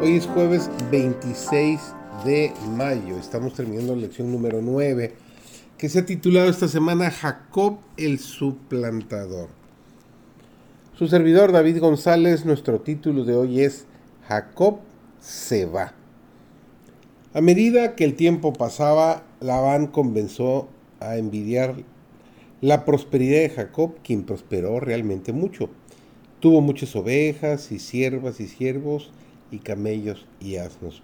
Hoy es jueves 26 de mayo. Estamos terminando la lección número 9 que se ha titulado esta semana Jacob el suplantador. Su servidor David González, nuestro título de hoy es Jacob se va. A medida que el tiempo pasaba, Labán comenzó a envidiar la prosperidad de Jacob, quien prosperó realmente mucho. Tuvo muchas ovejas y siervas y siervos y camellos y asnos.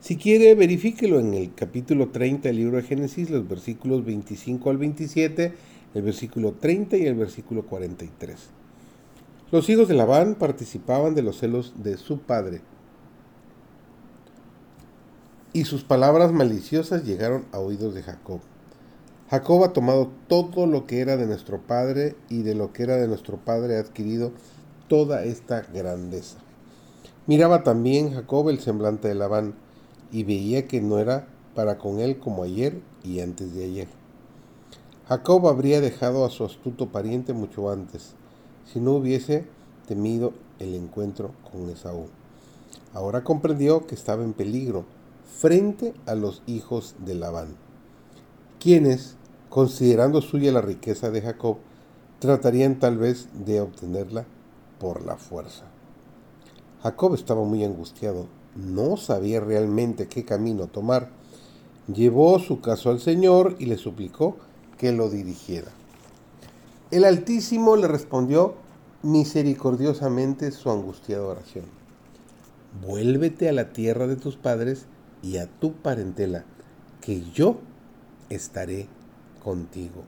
Si quiere, verifíquelo en el capítulo 30 del libro de Génesis, los versículos 25 al 27, el versículo 30 y el versículo 43. Los hijos de Labán participaban de los celos de su padre. Y sus palabras maliciosas llegaron a oídos de Jacob. Jacob ha tomado todo lo que era de nuestro padre y de lo que era de nuestro padre ha adquirido toda esta grandeza. Miraba también Jacob el semblante de Labán, y veía que no era para con él como ayer y antes de ayer. Jacob habría dejado a su astuto pariente mucho antes, si no hubiese temido el encuentro con Esaú. Ahora comprendió que estaba en peligro frente a los hijos de Labán, quienes, considerando suya la riqueza de Jacob, tratarían tal vez de obtenerla por la fuerza. Jacob estaba muy angustiado, no sabía realmente qué camino tomar. Llevó su caso al Señor y le suplicó que lo dirigiera. El Altísimo le respondió misericordiosamente su angustiada oración. Vuélvete a la tierra de tus padres y a tu parentela, que yo estaré contigo.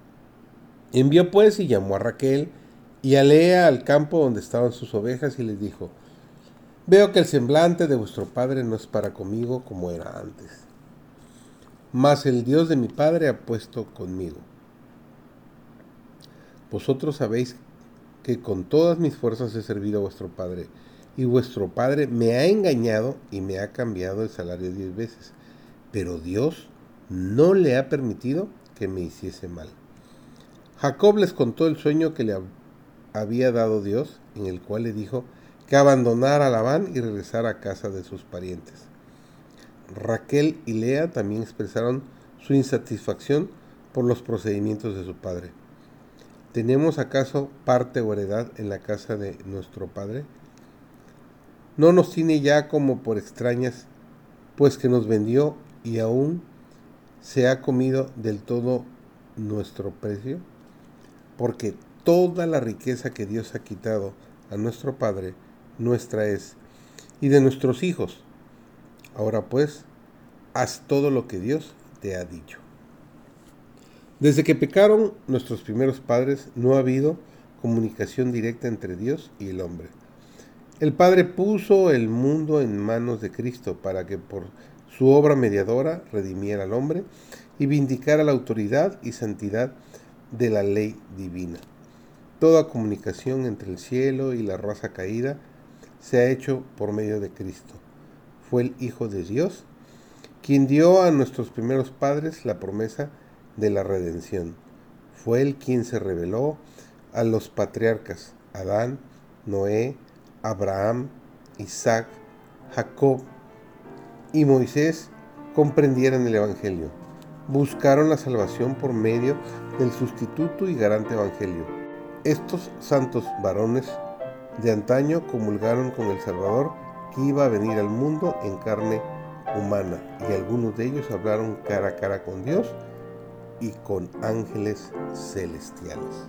Envió pues y llamó a Raquel y a Lea al campo donde estaban sus ovejas y les dijo, Veo que el semblante de vuestro Padre no es para conmigo como era antes. Mas el Dios de mi Padre ha puesto conmigo. Vosotros sabéis que con todas mis fuerzas he servido a vuestro Padre, y vuestro Padre me ha engañado y me ha cambiado el salario diez veces, pero Dios no le ha permitido que me hiciese mal. Jacob les contó el sueño que le había dado Dios, en el cual le dijo, que abandonara a Labán y regresara a casa de sus parientes. Raquel y Lea también expresaron su insatisfacción por los procedimientos de su padre. ¿Tenemos acaso parte o heredad en la casa de nuestro padre? ¿No nos tiene ya como por extrañas, pues que nos vendió y aún se ha comido del todo nuestro precio? Porque toda la riqueza que Dios ha quitado a nuestro Padre nuestra es, y de nuestros hijos. Ahora pues, haz todo lo que Dios te ha dicho. Desde que pecaron nuestros primeros padres, no ha habido comunicación directa entre Dios y el hombre. El Padre puso el mundo en manos de Cristo para que por su obra mediadora redimiera al hombre y vindicara la autoridad y santidad de la ley divina. Toda comunicación entre el cielo y la raza caída se ha hecho por medio de Cristo. Fue el Hijo de Dios quien dio a nuestros primeros padres la promesa de la redención. Fue él quien se reveló a los patriarcas Adán, Noé, Abraham, Isaac, Jacob y Moisés comprendieran el Evangelio. Buscaron la salvación por medio del sustituto y garante Evangelio. Estos santos varones de antaño comulgaron con el Salvador que iba a venir al mundo en carne humana y algunos de ellos hablaron cara a cara con Dios y con ángeles celestiales.